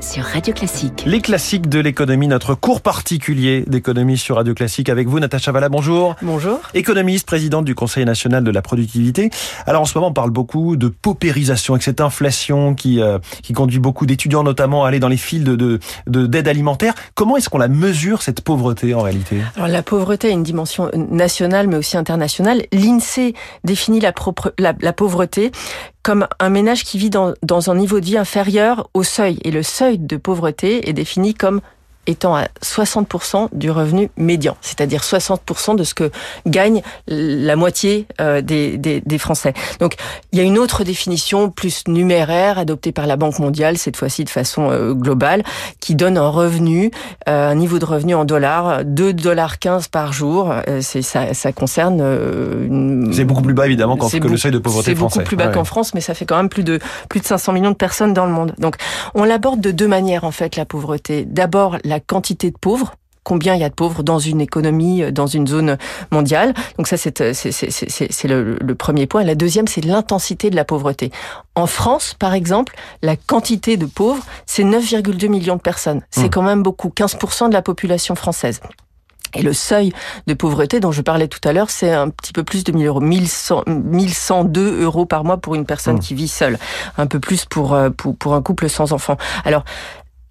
sur Radio Classique. Les classiques de l'économie, notre cours particulier d'économie sur Radio Classique avec vous, Natacha Valla, bonjour. Bonjour. Économiste, présidente du Conseil national de la productivité. Alors en ce moment, on parle beaucoup de paupérisation, avec cette inflation qui, euh, qui conduit beaucoup d'étudiants notamment à aller dans les files de, de, d'aide alimentaire. Comment est-ce qu'on la mesure, cette pauvreté en réalité? Alors la pauvreté a une dimension nationale mais aussi internationale. L'INSEE définit la, propre, la, la pauvreté comme un ménage qui vit dans, un niveau de vie inférieur au seuil. Et le seuil de pauvreté est défini comme étant à 60% du revenu médian, c'est-à-dire 60% de ce que gagne la moitié euh, des, des, des, Français. Donc il y a une autre définition plus numéraire adoptée par la Banque mondiale, cette fois-ci de façon euh, globale, qui donne un revenu, euh, un niveau de revenu en dollars, 2 dollars 15 par jour. c'est ça, ça concerne. Une... C'est beaucoup plus bas évidemment que le seuil de pauvreté français. C'est beaucoup plus bas ouais. qu'en France, mais ça fait quand même plus de plus de 500 millions de personnes dans le monde. Donc on l'aborde de deux manières en fait la pauvreté. D'abord la la quantité de pauvres combien il y a de pauvres dans une économie, dans une zone mondiale. Donc ça, c'est le, le, premier point. La deuxième, c'est l'intensité de la pauvreté. En France, par exemple, la quantité de pauvres, c'est 9,2 millions de personnes. C'est mmh. quand même beaucoup, 15% de la population française. Et le seuil de pauvreté dont je parlais tout à l'heure, c'est un petit peu plus de 1000 euros, 1100, 1102 euros par mois pour une personne mmh. qui vit seule, un peu plus pour, pour, pour un couple sans enfant. Alors,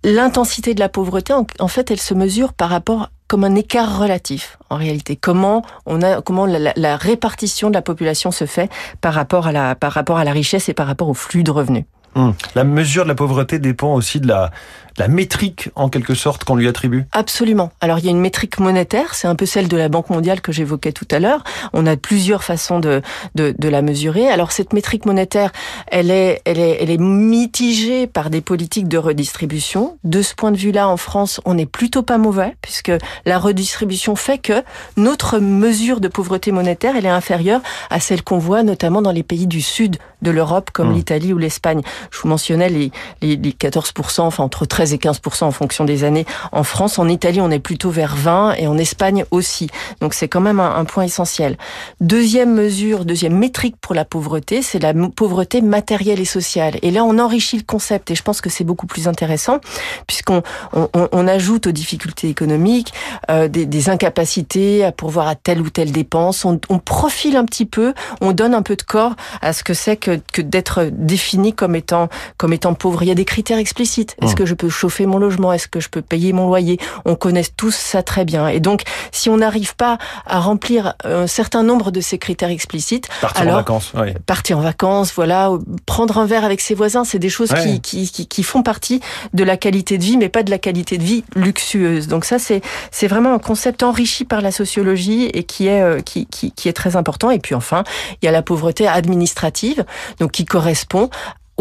l'intensité de la pauvreté, en, fait, elle se mesure par rapport comme un écart relatif en réalité. Comment on a comment la, répartition de la population se fait par rapport à la par rapport à la richesse et par rapport au flux de revenus. Hum. La mesure de la pauvreté dépend aussi de la, la métrique en quelque sorte qu'on lui attribue Absolument. Alors il y a une métrique monétaire, c'est un peu celle de la Banque mondiale que j'évoquais tout à l'heure. On a plusieurs façons de, de, de, la mesurer. Alors cette métrique monétaire, elle est, elle, est, elle est mitigée par des politiques de redistribution. De ce point de vue-là, en France, on n'est plutôt pas mauvais, puisque la redistribution fait que notre mesure de pauvreté monétaire, elle est inférieure à celle qu'on voit notamment dans les pays du sud de l'Europe, comme mmh. l'Italie ou l'Espagne. Je vous mentionnais les, les, les 14%, enfin entre 13 et 15 en fonction des années. En France, en Italie, on est plutôt vers 20 et en Espagne aussi. Donc c'est quand même un, un, point essentiel. Deuxième mesure, deuxième métrique pour la pauvreté, c'est la pauvreté matérielle et sociale. Et là, on enrichit le concept et je pense que c'est beaucoup plus intéressant puisqu'on on, on, ajoute aux difficultés économiques euh, des, des, incapacités à pourvoir à telle ou telle dépense. On, on, profile un petit peu, on donne un peu de corps à ce que c'est que, que d'être défini comme étant comme étant pauvre. Il y a des critères explicites. Est-ce que je peux chauffer mon logement Est-ce que je peux payer mon loyer? On connaît tous ça très bien. Et donc, si on n'arrive pas à remplir un certain nombre de ces critères explicites, partir alors, en vacances, oui. partir en vacances, voilà, prendre un verre avec ses voisins, c'est des choses ouais. qui, qui, qui, font partie de la qualité de vie, mais pas de la qualité de vie luxueuse. Donc ça, c'est c'est vraiment un concept enrichi par la sociologie et qui est euh, qui, qui, qui est très important. Et puis enfin, il y a la pauvreté administrative, donc qui correspond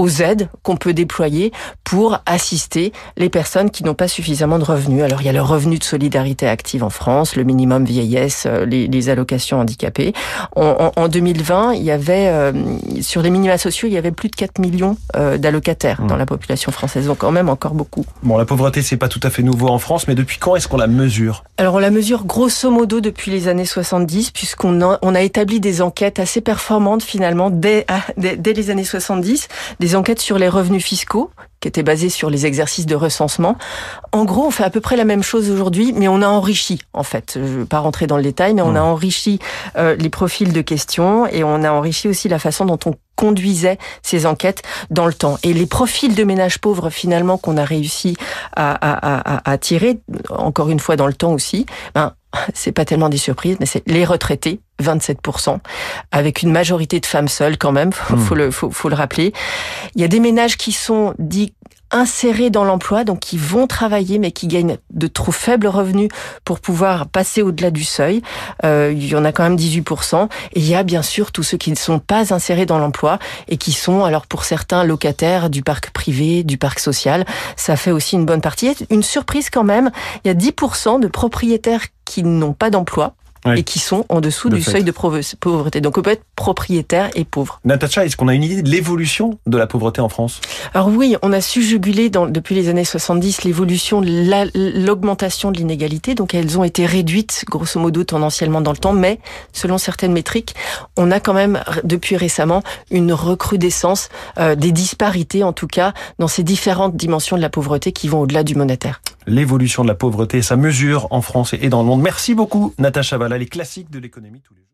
aux aides qu'on peut déployer pour assister les personnes qui n'ont pas suffisamment de revenus. Alors il y a le revenu de solidarité active en France, le minimum vieillesse, les, les allocations handicapées. En, en, en, 2020, il y avait euh, sur les minima sociaux, il y avait plus de 4 millions euh, d'allocataires mmh. dans la population française, donc quand même encore beaucoup. Bon, la pauvreté c'est pas tout à fait nouveau en France, mais depuis quand est-ce qu'on la mesure? Alors on la mesure grosso modo depuis les années 70, puisqu'on a, on a établi des enquêtes assez performantes finalement dès, dès, dès les années 70 des enquêtes sur les revenus fiscaux qui étaient basées sur les exercices de recensement. En gros, on fait à peu près la même chose aujourd'hui, mais on a enrichi, en fait. Je ne vais pas rentrer dans le détail, mais on a enrichi euh, les profils de questions et on a enrichi aussi la façon dont on conduisait ces enquêtes dans le temps. Et les profils de ménages pauvres, finalement, qu'on a réussi à, à, à, à, tirer, encore une fois dans le temps aussi, ben, c'est pas tellement des surprises, mais c'est les retraités, 27%, avec une majorité de femmes seules quand même, faut, mmh. faut, le, faut, faut le rappeler. Il y a des ménages qui sont dits insérés dans l'emploi, donc qui vont travailler mais qui gagnent de trop faibles revenus pour pouvoir passer au-delà du seuil. Euh, il y en a quand même 18%. Et il y a bien sûr tous ceux qui ne sont pas insérés dans l'emploi et qui sont, alors pour certains, locataires du parc privé, du parc social. Ça fait aussi une bonne partie. Une surprise quand même, il y a 10% de propriétaires qui n'ont pas d'emploi et qui sont en dessous du seuil de pauvreté. Donc on peut être propriétaire et pauvre. Natacha, est-ce qu'on a une idée de l'évolution de la pauvreté en France? Alors oui, on a su juguler dans, depuis les années 70 l'évolution, l'augmentation de l'inégalité. Donc elles ont été réduites grosso modo tendanciellement dans le temps, mais selon certaines métriques, on a quand même depuis récemment une recrudescence euh, des disparités en tout cas dans ces différentes dimensions de la pauvreté qui vont au-delà du monétaire l'évolution de la pauvreté et sa mesure en France et dans le monde. Merci beaucoup, Natacha Valla, les classiques de l'économie tous les jours.